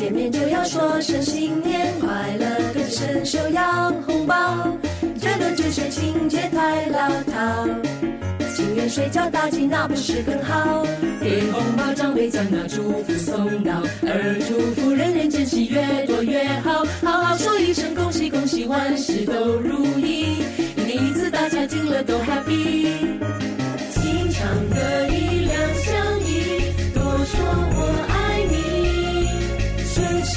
见面就要说声新年快乐，跟着伸手要红包，这个只是情节太老套。情愿睡觉大吉，那不是更好？给红包长辈将那祝福送到，而祝福人人间喜越多越好。好好说一声恭喜恭喜，万事都如意，一年一次大家听了都 happy。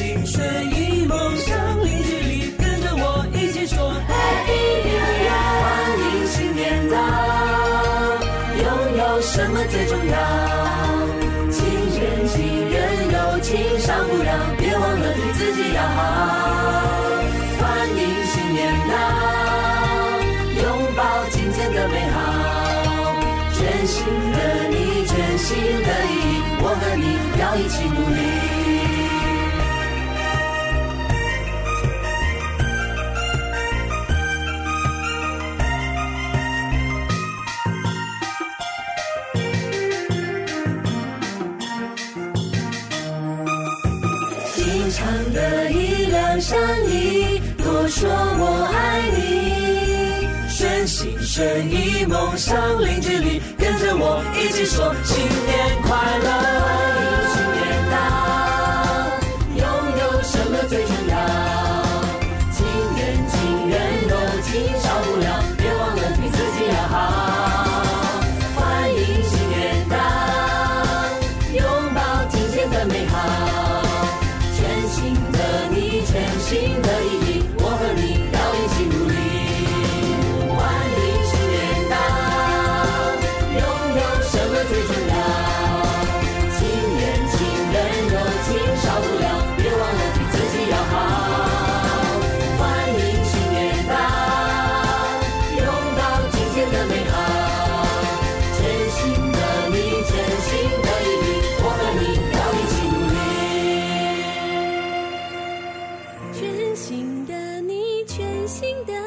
顺心顺意，梦想零距离，跟着我一起说 Happy New Year，欢迎新年到，拥有什么最重要？情人情人友情伤不了，别忘了对自己要好。欢迎新年到，拥抱今天的美好，全新的你，全新的意义，我和你要一起努力。心肠的一两善意，多说我爱你。顺心顺意，梦想零距离，跟着我一起说新年快乐新的你全新的